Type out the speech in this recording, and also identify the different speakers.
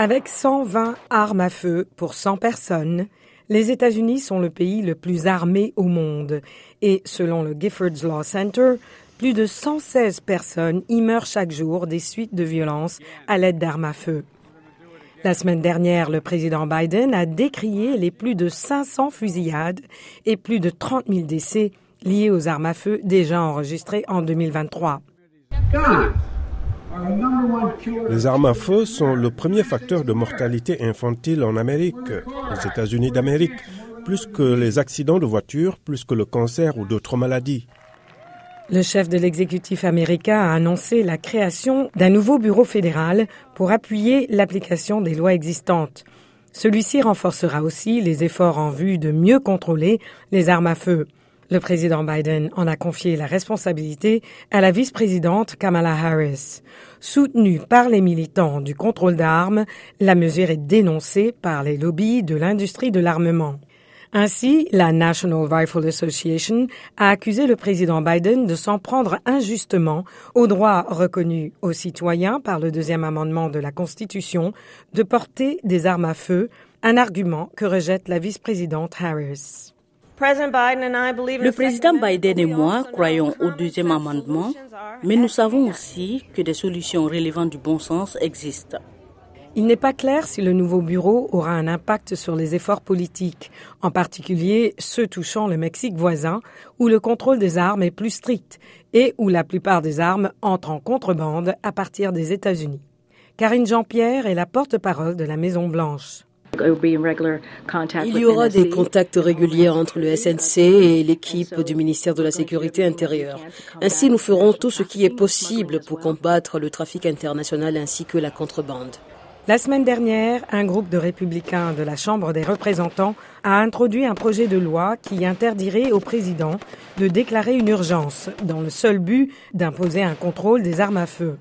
Speaker 1: Avec 120 armes à feu pour 100 personnes, les États-Unis sont le pays le plus armé au monde. Et selon le Giffords Law Center, plus de 116 personnes y meurent chaque jour des suites de violences à l'aide d'armes à feu. La semaine dernière, le président Biden a décrié les plus de 500 fusillades et plus de 30 000 décès liés aux armes à feu déjà enregistrés en 2023.
Speaker 2: Les armes à feu sont le premier facteur de mortalité infantile en Amérique, aux États-Unis d'Amérique, plus que les accidents de voiture, plus que le cancer ou d'autres maladies.
Speaker 1: Le chef de l'exécutif américain a annoncé la création d'un nouveau bureau fédéral pour appuyer l'application des lois existantes. Celui-ci renforcera aussi les efforts en vue de mieux contrôler les armes à feu. Le président Biden en a confié la responsabilité à la vice-présidente Kamala Harris. Soutenue par les militants du contrôle d'armes, la mesure est dénoncée par les lobbies de l'industrie de l'armement. Ainsi, la National Rifle Association a accusé le président Biden de s'en prendre injustement au droit reconnu aux citoyens par le deuxième amendement de la Constitution de porter des armes à feu, un argument que rejette la vice-présidente Harris.
Speaker 3: Le président Biden et moi croyons au deuxième amendement, mais nous savons aussi que des solutions relevant du bon sens existent.
Speaker 1: Il n'est pas clair si le nouveau bureau aura un impact sur les efforts politiques, en particulier ceux touchant le Mexique voisin, où le contrôle des armes est plus strict et où la plupart des armes entrent en contrebande à partir des États-Unis. Karine Jean-Pierre est la porte-parole de la Maison-Blanche.
Speaker 4: Il y aura des contacts réguliers entre le SNC et l'équipe du ministère de la Sécurité intérieure. Ainsi, nous ferons tout ce qui est possible pour combattre le trafic international ainsi que la contrebande.
Speaker 1: La semaine dernière, un groupe de républicains de la Chambre des représentants a introduit un projet de loi qui interdirait au président de déclarer une urgence dans le seul but d'imposer un contrôle des armes à feu.